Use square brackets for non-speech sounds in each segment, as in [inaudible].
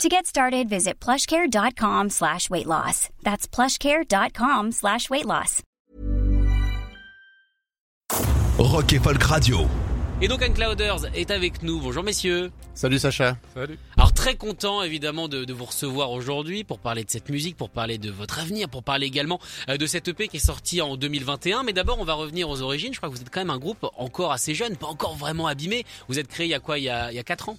To get started, visit plushcare.com slash weight loss. That's plushcare.com slash weight loss. Rock et Folk Radio. Et donc Anne Clouders est avec nous. Bonjour messieurs. Salut Sacha. Salut. Alors très content évidemment de, de vous recevoir aujourd'hui pour parler de cette musique, pour parler de votre avenir, pour parler également euh, de cette EP qui est sortie en 2021. Mais d'abord on va revenir aux origines. Je crois que vous êtes quand même un groupe encore assez jeune, pas encore vraiment abîmé. Vous êtes créé il y a quoi? Il y a, il y a 4 ans?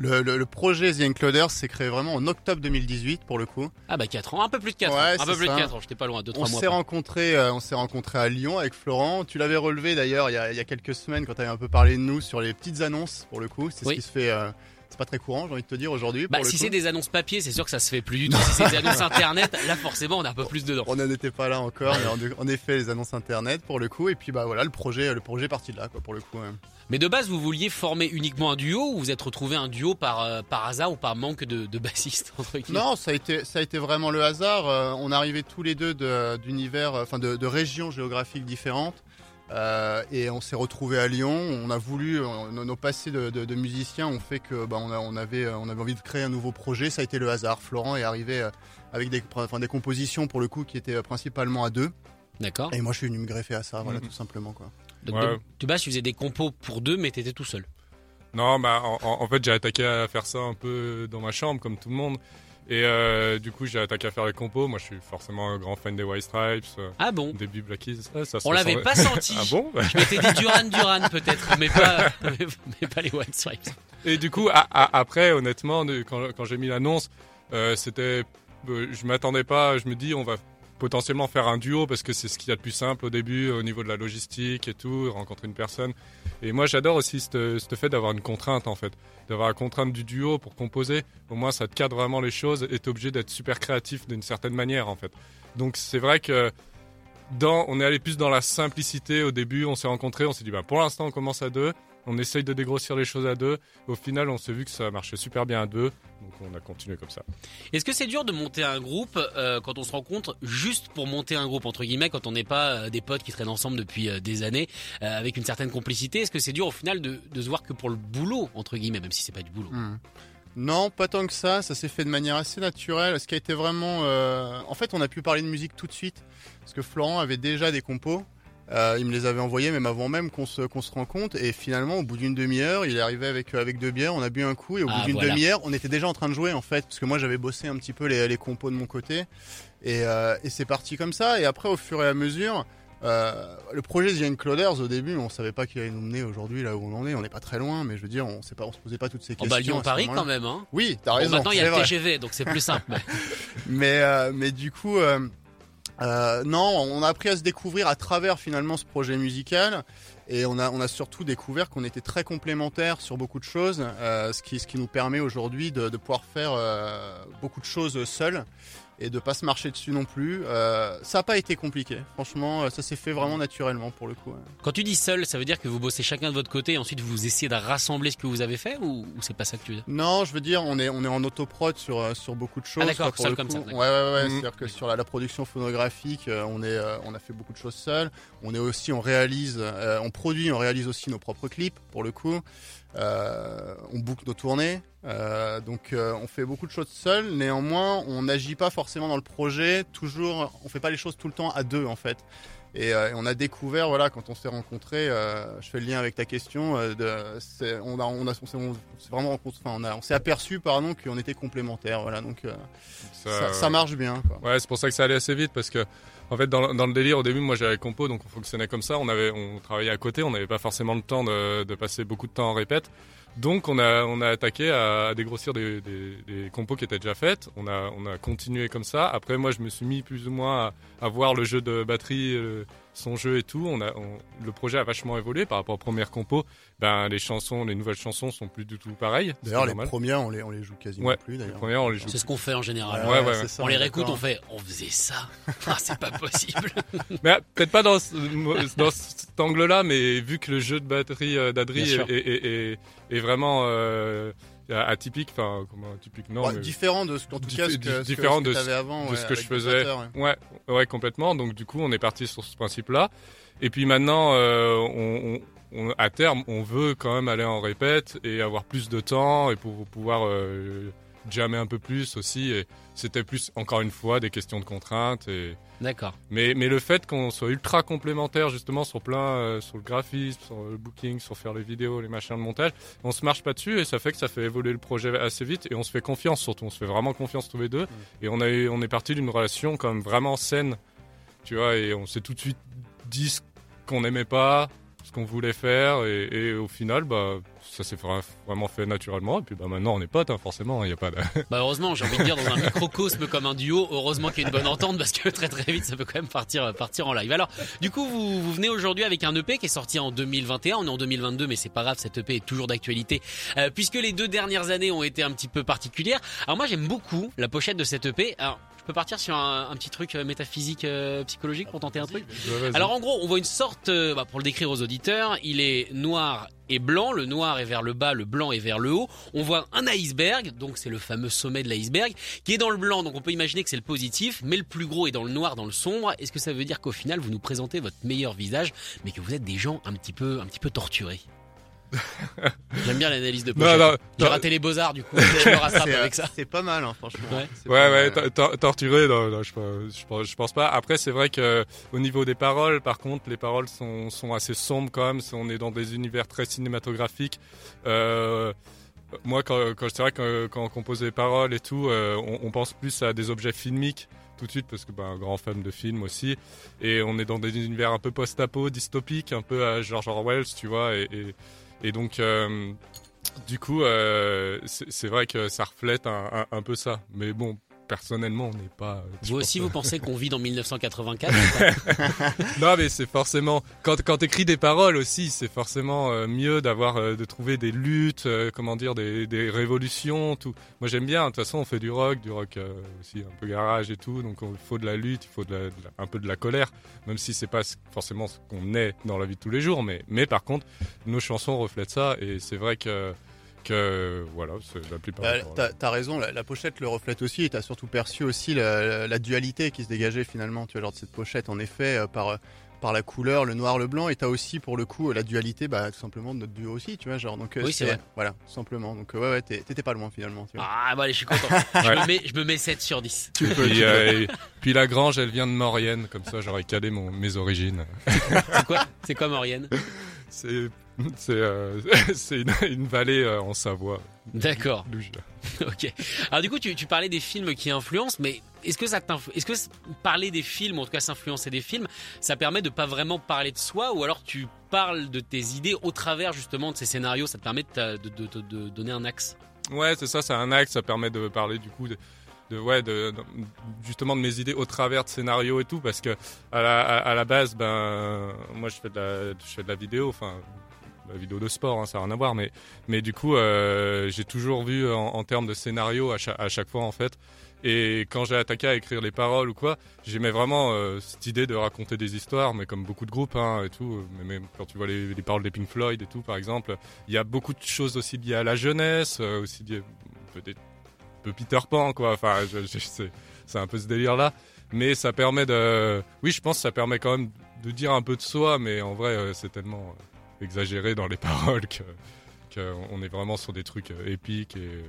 Le, le, le projet The Encloders s'est créé vraiment en octobre 2018 pour le coup. Ah bah 4 ans, un peu plus de 4 Ouais, ans. Un peu plus ça. de 4 ans, j'étais pas loin, 2-3 On mois. s'est après. rencontrés, euh, on s'est rencontrés à Lyon avec Florent. Tu l'avais relevé d'ailleurs il, y a- il y a quelques semaines quand tu avais un peu parlé de nous sur les petites annonces pour le coup. C'est Oui. ce qui se fait. euh, c'est pas très courant, j'ai envie de te dire aujourd'hui. Bah si c'est des annonces papier, c'est sûr que ça se fait plus du tout. Si c'est des [laughs] annonces internet, là forcément on est un peu plus dedans. On n'en était pas là encore, mais en, en effet les annonces internet pour le coup. Et puis bah voilà le projet, le projet est parti de là quoi pour le coup. ouais. Mais de base, vous vouliez former uniquement un duo ou vous êtes retrouvé un duo par, euh, par hasard ou par manque de, de bassistes entre guillemets? Non, ça a été, ça a été vraiment le hasard. Euh, on arrivait tous les deux de- d'univers, euh, enfin de, de régions géographiques différentes. Euh, et on s'est retrouvés à Lyon. On a voulu, euh, nos, passés de, de- de musiciens ont fait que bah, on, a- on avait, euh, on avait envie de créer un nouveau projet. Ça a été le hasard. Florent est arrivé avec des, enfin, des compositions pour le coup qui étaient principalement à deux. D'accord. Et moi, je suis venu me greffer à ça, voilà, Mhm. tout simplement quoi. Donc Ouais. de, de base, tu faisais des compos pour deux, mais t'étais tout seul. Non, bah en fait j'ai attaqué à faire ça un peu dans ma chambre comme tout le monde. Et euh, du coup j'ai attaqué à faire les compos. Moi je suis forcément un grand fan des White Stripes, euh, Ah bon début Black Keys. Ça On l'avait pas senti. [laughs] Ah bon Je m'étais dit Duran Duran peut-être, mais pas, mais, [laughs] mais pas les White Stripes. Et du coup, a- a- après, honnêtement, quand, quand j'ai mis l'annonce, euh, c'était, je m'attendais pas. Je me dis, on va potentiellement faire un duo parce que c'est ce qu'il y a de plus simple au début, au niveau de la logistique et tout, rencontrer une personne. Et moi, j'adore aussi ce fait d'avoir une contrainte en fait, d'avoir la contrainte du duo pour composer. Au moins, ça te cadre vraiment les choses et t'es obligé d'être super créatif d'une certaine manière en fait. Donc, c'est vrai que dans, on est allé plus dans la simplicité au début. On s'est rencontrés, on s'est dit, bah, pour l'instant, on commence à deux. On essaye de dégrossir les choses à deux. Au final, on s'est vu que ça marchait super bien à deux. Donc, on a continué comme ça. Est-ce que c'est dur de monter un groupe euh, quand on se rencontre juste pour monter un groupe entre guillemets quand on n'est pas euh, des potes qui traînent ensemble depuis euh, des années euh, avec une certaine complicité? Est-ce que c'est dur au final de, de se voir que pour le boulot entre guillemets même si c'est pas du boulot? Hmm. Non, pas tant que ça. Ça s'est fait de manière assez naturelle. Ce qui a été vraiment, euh, en fait, on a pu parler de musique tout de suite parce que Florent avait déjà des compos. Euh, il me les avait envoyés même avant même qu'on se, qu'on se rencontre. Et finalement, au bout d'une demi-heure, il est arrivé avec, euh, avec deux bières. On a bu un coup et au Ah, bout d'une voilà. demi-heure, on était déjà en train de jouer en fait parce que moi j'avais bossé un petit peu les, les compos de mon côté. Et, euh, et c'est parti comme ça. Et après, au fur et à mesure. euh, le projet The Encloders au début on savait pas qu'il allait nous mener aujourd'hui là où on en est on n'est pas très loin mais je veux dire on sait pas on se posait pas toutes ces questions à ce Lyon-Paris quand même hein oui t'as Bon, raison maintenant il y a le. TGV donc c'est plus simple [laughs] mais- Mais, euh, mais du coup, euh, euh, non, on a appris à se découvrir à travers finalement ce projet musical. Et on a, surtout découvert qu'on était très complémentaires sur beaucoup de choses, euh, ce, qui, nous permet aujourd'hui de, de pouvoir faire euh, beaucoup de choses seuls et de pas se marcher dessus non plus. Euh, ça n'a pas été compliqué, franchement, euh, ça s'est fait vraiment naturellement pour le coup. Quand tu dis seul, ça veut dire que vous bossez chacun de votre côté et ensuite vous essayez de rassembler ce que vous avez fait ou, ou c'est pas ça que tu veux dire? Non, je veux dire, on est, on est en autoprod sur, euh, sur beaucoup de choses. Ah, d'accord, seul comme ça, Ouais, ouais, ouais. C'est-à-dire que sur la, la production phonographique, on, est, on a fait beaucoup de choses seul. On est aussi, on réalise, euh, on produit, on réalise aussi nos propres clips, pour le coup. Euh, on boucle nos tournées. Euh, donc, euh, on fait beaucoup de choses seul. Néanmoins, on n'agit pas forcément dans le projet. Toujours, on fait pas les choses tout le temps à deux, en fait. Et euh, on a découvert, voilà, quand on s'est rencontrés, euh, je fais le lien avec ta question, euh, de, c'est- on a, on a, on s'est vraiment rencontré, enfin, on a, on s'est aperçu, pardon, qu'on était complémentaires, voilà, donc euh, ça, ça marche bien, quoi. Ouais, c'est pour ça que ça allait assez vite parce que, en fait, dans, le- dans le délire, au début, moi j'avais les compos, donc on fonctionnait comme ça. On avait, on travaillait à côté, on n'avait pas forcément le temps de, de passer beaucoup de temps en répète. Donc on a attaqué à, dégrossir des, compos qui étaient déjà faites. On a on a continué comme ça. Après moi je me suis mis plus ou moins à, à voir le jeu de batterie, euh, son jeu et tout. On a on, le projet a vachement évolué par rapport aux premières compos. Ben les chansons, les nouvelles chansons sont plus du tout pareilles. D'ailleurs les premières on les on les joue quasiment ouais, plus d'ailleurs. Les premières on les joue. C'est ce qu'on fait en général. Ouais, ouais, ça, on les réécoute, on fait on faisait ça. Ah, c'est pas possible. [laughs] mais peut-être pas dans, ce, dans cet angle-là, mais vu que le jeu de batterie d'Adri est, est, est, est, est vraiment euh, atypique, enfin comment atypique non, mais différent de ce en tout cas ce que, différent ce que, ce que avant, de ouais, ce que je faisais. ouais. ouais, complètement. Donc du coup, on est parti sur ce principe-là. Et puis maintenant, euh, on, on, à terme, on veut quand même aller en répète et avoir plus de temps et pour pouvoir euh, jammer un peu plus aussi. Et c'était plus encore une fois des questions de contraintes et D'accord. Mais, mais le fait qu'on soit ultra complémentaires justement sur plein, euh, sur le graphisme, sur le booking, sur faire les vidéos, les machins de montage, on se marche pas dessus et ça fait que ça fait évoluer le projet assez vite et on se fait confiance surtout, on se fait vraiment confiance tous les deux mmh. et on, a, on est parti d'une relation comme vraiment saine, tu vois, et on s'est tout de suite dit ce qu'on n'aimait pas, ce qu'on voulait faire et, au final, bah, ça s'est vraiment fait naturellement. Et puis bah, maintenant, on est potes, hein, forcément. Il y a pas de... [laughs] Bah heureusement, j'ai envie de dire dans un microcosme comme un duo. Heureusement qu'il y a une bonne entente parce que très très vite, ça peut quand même partir partir en live. Alors, du coup, vous, vous venez aujourd'hui avec un EP qui est sorti en 2021. On est en 2022, mais c'est pas grave. Cet EP est toujours d'actualité euh, puisque les deux dernières années ont été un petit peu particulières. Alors moi, j'aime beaucoup la pochette de cet EP. Peux partir sur un, un petit truc métaphysique, euh, psychologique pour tenter un truc ouais, Alors en gros, on voit une sorte, euh, bah, pour le décrire aux auditeurs, il est noir et blanc, le noir est vers le bas, le blanc est vers le haut. On voit un iceberg, donc c'est le fameux sommet de l'iceberg, qui est dans le blanc, donc on peut imaginer que c'est le positif, mais le plus gros est dans le noir, dans le sombre. Est-ce que ça veut dire qu'au final, vous nous présentez votre meilleur visage, mais que vous êtes des gens un petit peu, un petit peu torturés? J'aime bien l'analyse de pochette. J'ai raté les beaux-arts du coup. Je me rattrape avec ça. C'est pas mal, hein, franchement. Ouais, ouais, ouais torturé, non, non, je, je, je, pense pas. Après, c'est vrai que au niveau des paroles, par contre, les paroles sont, sont assez sombres quand même. On est dans des univers très cinématographiques. Euh, moi, quand, quand c'est vrai que quand on compose des paroles et tout, euh, on, on, pense plus à des objets filmiques tout de suite parce que bah, un grand fan de films aussi et on est dans des univers un peu post-apo, dystopiques, un peu à George Orwell, tu vois, et, et et donc, euh, du coup, euh, c'est vrai que ça reflète un, peu ça. Mais bon, personnellement, on n'est pas. Vous aussi, vous pensez qu'on vit dans 1984 [laughs] Non, mais c'est forcément quand quand t'écris des paroles aussi, c'est forcément euh, mieux d'avoir euh, de trouver des luttes, euh, comment dire, des, des révolutions, tout. Moi, j'aime bien. De toute façon, on fait du rock, du rock euh, aussi un peu garage et tout. Donc, il faut de la lutte, il faut de la, de la, un peu de la colère, même si c'est pas forcément ce qu'on est dans la vie de tous les jours. Mais mais par contre, nos chansons reflètent ça et c'est vrai que voilà, c'est la plupart. Euh, t'as, t'as raison, la, la, pochette le reflète aussi, et t'as surtout perçu aussi la, la, la, dualité qui se dégageait finalement, tu vois, lors de cette pochette, en effet, euh, par par la couleur, le noir, le blanc, et t'as aussi pour le coup la dualité, bah tout simplement de notre duo aussi, tu vois, genre donc oui, c'est, vrai. voilà, tout simplement. Donc ouais ouais, t'étais pas loin finalement. Tu vois. Ah bah allez, je suis content. [laughs] je, me mets, je me mets 7 sur 10. Tu peux. Puis, euh, et, puis la grange, elle vient de Maurienne, comme ça j'aurais calé mon, mes origines. c'est quoi C'est quoi Maurienne? C'est [laughs] c'est euh, [laughs] une, une, vallée euh, en Savoie. D'accord. [laughs] ok. Alors du coup, tu, tu, parlais des films qui influencent, mais est-ce que ça est-ce que parler des films, en tout cas s'influencer des films, ça permet de pas vraiment parler de soi, ou alors tu parles de tes idées au travers justement de ces scénarios, ça te permet de, de, de, de donner un axe? Ouais, c'est ça, c'est un axe, ça permet de parler du coup de, de ouais de, de, justement de mes idées au travers de scénarios et tout parce que à la, à, à la base ben moi je fais de la je fais de la vidéo enfin la vidéo de sport, hein, ça n'a rien à voir, mais, mais du coup, euh, j'ai toujours vu en, termes de scénario à chaque, fois, en fait. Et quand j'ai attaqué à écrire les paroles ou quoi, j'aimais vraiment euh, cette idée de raconter des histoires, mais comme beaucoup de groupes hein, et tout. Mais même quand tu vois les, les, paroles des Pink Floyd et tout, par exemple, il y a beaucoup de choses aussi liées à la jeunesse, euh, aussi liées, peut-être un peu Peter Pan, quoi. Enfin, je, je, c'est un peu ce délire-là. Mais ça permet de... Oui, je pense que ça permet quand même de dire un peu de soi, mais en vrai, c'est tellement exagéré dans les [laughs] paroles que qu'on est vraiment sur des trucs épiques et euh,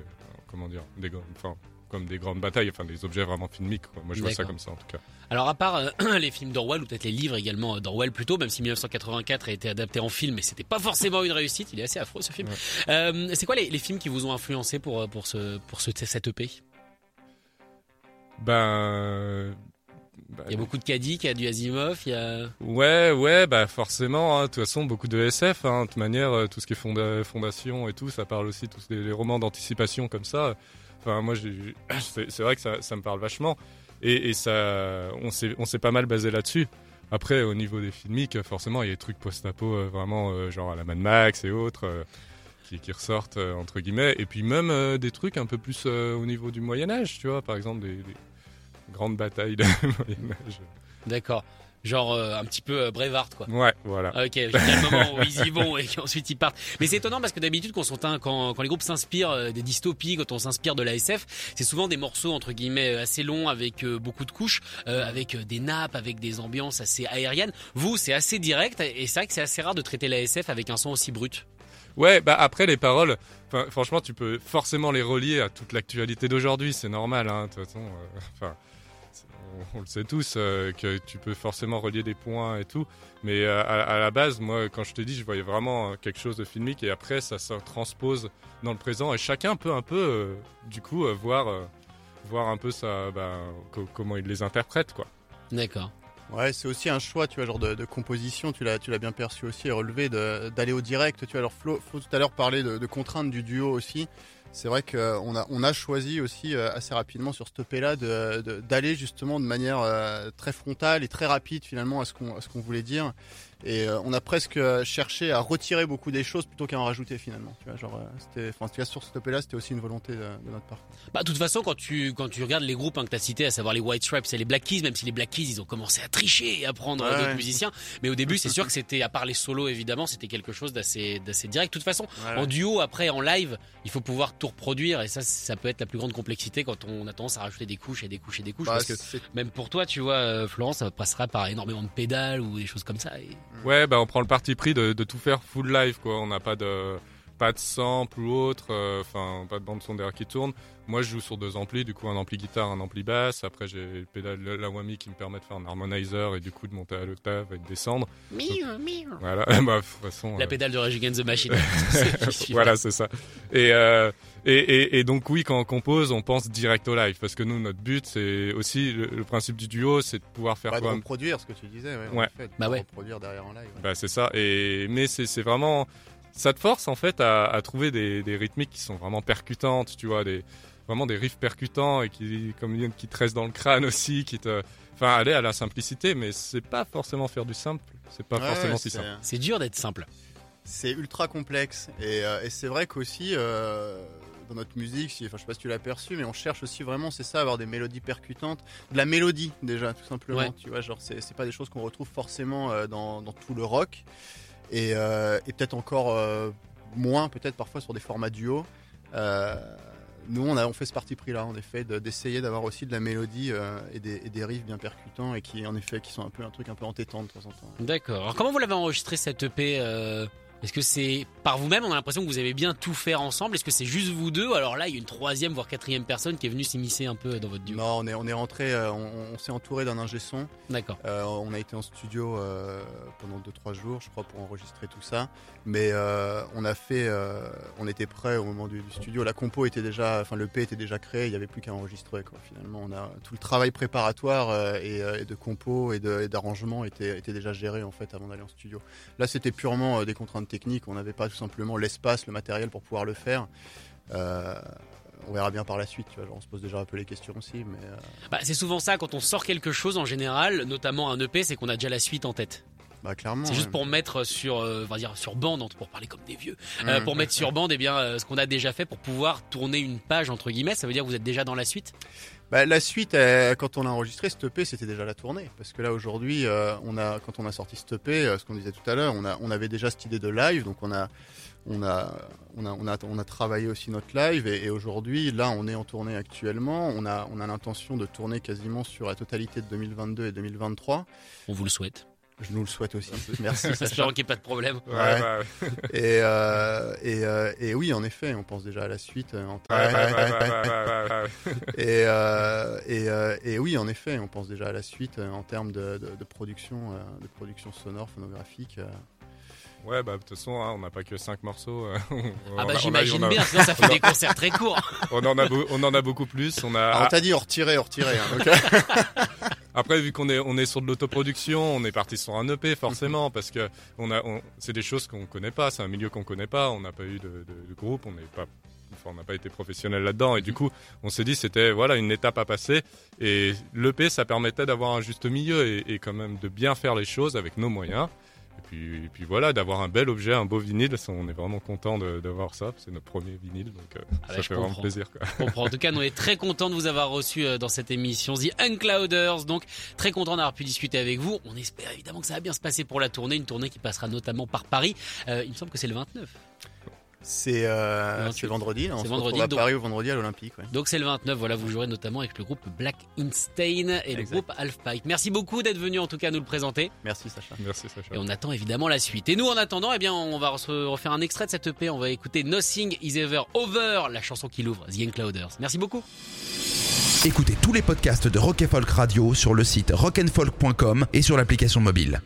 comment dire des enfin comme des grandes batailles, enfin des objets vraiment filmiques. Quoi. Moi, je vois ça comme ça en tout cas. Alors, à part euh, [clears throat] les films d'Orwell ou peut-être les livres également d'Orwell plutôt, même si 1984 a été adapté en film, mais c'était pas forcément une réussite. Il est assez affreux ce film. Ouais. Euh, c'est quoi les, les, films qui vous ont influencé pour pour ce pour ce cette EP Ben bah, Il y a beaucoup de Kadik, il y a du Asimov, il y a. Ouais, ouais, bah forcément. hein. De toute façon, beaucoup de SF. Hein. De toute manière, euh, tout ce qui est fonda- fondation et tout, ça parle aussi tous les, les romans d'anticipation comme ça. Enfin, moi, [coughs] c'est vrai que ça, ça me parle vachement. Et, et ça, on s'est, pas mal basé là-dessus. Après, au niveau des filmiques, forcément, il y a des trucs post-apo euh, vraiment euh, genre à la Mad Max et autres qui, qui ressortent entre guillemets. Et puis même des trucs un peu plus au niveau du Moyen Âge, tu vois, par exemple des, des grandes batailles de [laughs] Moyen Âge. D'accord. Genre euh, un petit peu euh, Brevard, quoi. Ouais, voilà. Ok, il y a le moment où ils y vont et qu'ensuite ils partent. Mais c'est étonnant parce que d'habitude quand, les groupes s'inspirent euh, des dystopies, quand on s'inspire de la SF, c'est souvent des morceaux entre guillemets euh, assez longs avec euh, beaucoup de couches, avec des nappes, avec des ambiances assez aériennes. Vous, c'est assez direct et c'est vrai que c'est assez rare de traiter la SF avec un son aussi brut. Ouais, bah après les paroles, franchement, tu peux forcément les relier à toute l'actualité d'aujourd'hui, c'est normal, hein, de toute façon. Enfin, on, le sait tous euh, que tu peux forcément relier des points et tout, mais euh, à, la base, moi, quand je te dis, je voyais vraiment euh, quelque chose de filmique et après, ça se transpose dans le présent et chacun peut un peu, euh, du coup, voir, voir un peu ça, bah, co- comment il les interprète, quoi. D'accord. Ouais, c'est aussi un choix, tu vois, genre de, de composition, tu l'as, tu l'as bien perçu aussi et relevé, d'aller au direct, tu vois. Alors Flo, Flo tout à l'heure parlait de, de contraintes du duo aussi. C'est vrai qu'on a, on a choisi aussi euh, assez rapidement sur ce EP là de, d'aller justement de manière euh, très frontale et très rapide finalement à ce qu'on, à ce qu'on voulait dire. Et euh, on a presque euh, cherché à retirer beaucoup des choses plutôt qu'à en rajouter finalement. Tu vois, genre, euh, c'était, enfin, en tout cas, sur ce là, c'était aussi une volonté de, de notre part. Bah, de toute façon, quand tu, quand tu regardes les groupes hein, que tu as cités, à savoir les White Stripes et les Black Keys, même si les Black Keys, ils ont commencé à tricher et à prendre Ouais, d'autres ouais. musiciens. Mais au début, c'est sûr [laughs] que c'était, à part les solos, évidemment, c'était quelque chose d'assez, d'assez direct. De toute façon, en duo, après, en live, il faut pouvoir tout reproduire. Et ça, ça peut être la plus grande complexité quand on a tendance à rajouter des couches et des couches et des couches. Bah, parce que même pour toi, tu vois, Florence, ça passera par énormément de pédales ou des choses comme ça. Et... Ouais, bah on prend le parti pris de, de tout faire full live, quoi. On n'a pas de pas de sample ou autre, euh, enfin pas de bande son derrière qui tourne. Moi, je joue sur deux amplis, du coup un ampli guitare, un ampli basse. Après, j'ai le pédale la la Whammy qui me permet de faire un harmonizer et du coup de monter à l'octave et de descendre. Voilà, [laughs] bah de toute façon. La euh, pédale de Rage Against the Machine. [laughs] Voilà, c'est ça. Et, euh, et, et, et donc oui, quand on compose, on pense direct au live parce que nous, notre but, c'est aussi le, le principe du duo, c'est de pouvoir faire quand même reproduire ce que tu disais, ouais, Bah ouais. reproduire derrière en live. ouais. Bah c'est ça. Et mais c'est c'est vraiment ça te force en fait à, à trouver des, des rythmiques qui sont vraiment percutantes, tu vois, des vraiment des riffs percutants et qui comme qui te restent dans le crâne aussi, qui te enfin aller à la simplicité, mais c'est pas forcément faire du simple, c'est pas Ouais, forcément ouais, si simple. C'est dur d'être simple. C'est ultra complexe et, euh, et c'est vrai qu'aussi euh, dans notre musique, si, enfin, je sais pas si tu l'as perçu, mais on cherche aussi vraiment, c'est ça, avoir des mélodies percutantes, de la mélodie déjà, tout simplement. Ouais. Tu vois, genre c'est c'est pas des choses qu'on retrouve forcément euh, dans, dans tout le rock et, euh, et peut-être encore euh, moins, peut-être parfois sur des formats duo. Euh, nous, on, a, fait ce parti pris là, en effet, de- d'essayer d'avoir aussi de la mélodie et, des, riffs bien percutants et qui, en effet, qui sont un peu un truc un peu entêtant de temps en temps. D'accord. Alors comment vous l'avez enregistré cette EP Est-ce que c'est par vous-même On a l'impression que vous avez bien tout faire ensemble? Est-ce que c'est juste vous deux? Alors là, il y a une troisième voire quatrième personne qui est venue s'immiscer un peu dans votre duo. Non, on est, on est rentré, euh, on, on s'est entouré d'un ingé son. D'accord. Euh, on a été en studio euh, pendant 2-3 jours, je crois, pour enregistrer tout ça. Mais on a fait, on était prêt au moment du, du studio. La compo était déjà, enfin le P était déjà créé, il n'y avait plus qu'à enregistrer. Quoi. Finalement, on a tout le travail préparatoire et, et de compo et d'arrangement était, était déjà géré en fait avant d'aller en studio. Là, c'était purement des contraintes techniques. On n'avait pas tout simplement l'espace, le matériel pour pouvoir le faire. Euh, on verra bien par la suite. Tu vois, genre, on se pose déjà un peu les questions aussi, mais. euh, Bah, c'est souvent ça quand on sort quelque chose en général, notamment un EP, c'est qu'on a déjà la suite en tête. Bah clairement. C'est juste ouais. pour mettre sur, euh, on va dire sur bande, pour parler comme des vieux, euh, Mmh. pour mettre sur bande, eh bien, euh, ce qu'on a déjà fait pour pouvoir tourner une page entre guillemets. Ça veut dire que vous êtes déjà dans la suite? Bah, la suite, euh, quand on a enregistré EP, c'était déjà la tournée. Parce que là, aujourd'hui, euh, quand on a sorti EP, euh, ce qu'on disait tout à l'heure, on, avait déjà cette idée de live. Donc, on a, travaillé aussi notre live. Et, aujourd'hui, là, on est en tournée actuellement. On a l'intention de tourner quasiment sur la totalité de 2022 et 2023. On vous le souhaite. Je nous le souhaite aussi. [laughs] Merci, Sacha. Espérons qu'il n'y ait pas de problème. Ouais, Ouais. bah, [laughs] Et, euh, et, euh, et oui, en effet, on pense déjà à la suite. Et, oui, en effet, on pense déjà à la suite euh, en termes de, de- de production, de production sonore, phonographique. Ouais, bah de toute façon, hein, on n'a pas que 5 morceaux. euh, [laughs] on- Ah bah j'imagine bien, sinon ça fait des concerts très courts. On en a, on en a beaucoup plus. On a, Alors, on t'a dit on retirait, on retirait. hein, après, vu qu'on est, on est sur de l'autoproduction, on est parti sur un EP forcément, parce que on a, on- c'est des choses qu'on connaît pas, c'est un milieu qu'on connaît pas, on n'a pas eu de, de- de groupe, on n'est pas, enfin, on n'a pas été professionnel là-dedans, et du coup, on s'est dit c'était voilà une étape à passer, et l'EP ça permettait d'avoir un juste milieu et, et quand même de bien faire les choses avec nos moyens. Et puis, et puis voilà, d'avoir un bel objet, un beau vinyle, on est vraiment content de- d'avoir ça. C'est notre premier vinyle, donc euh, Ah ça fait vraiment plaisir. Quoi. Je comprends. En tout cas, nous on est très contents de vous avoir reçu euh, dans cette émission The Unclouders. Donc, très content d'avoir pu discuter avec vous. On espère évidemment que ça va bien se passer pour la tournée, une tournée qui passera notamment par Paris. Euh, il me semble que c'est le 29. C'est euh, Le c'est 28. vendredi, là, on se vendredi, retrouve à donc- Paris ou vendredi à l'Olympique. ouais. Donc c'est le 29, voilà, vous jouerez notamment avec le groupe Black Instain et le groupe Half Pipe. Merci beaucoup d'être venu en tout cas nous le présenter Merci Sacha. Merci Sacha. et on attend évidemment la suite. Et nous en attendant, eh bien on va se refaire un extrait de cette EP, on va écouter Nothing is Ever Over, la chanson qui l'ouvre, The Unclouders. Merci beaucoup. Écoutez tous les podcasts de Rock and Folk Radio sur le site rockandfolk.com et sur l'application mobile.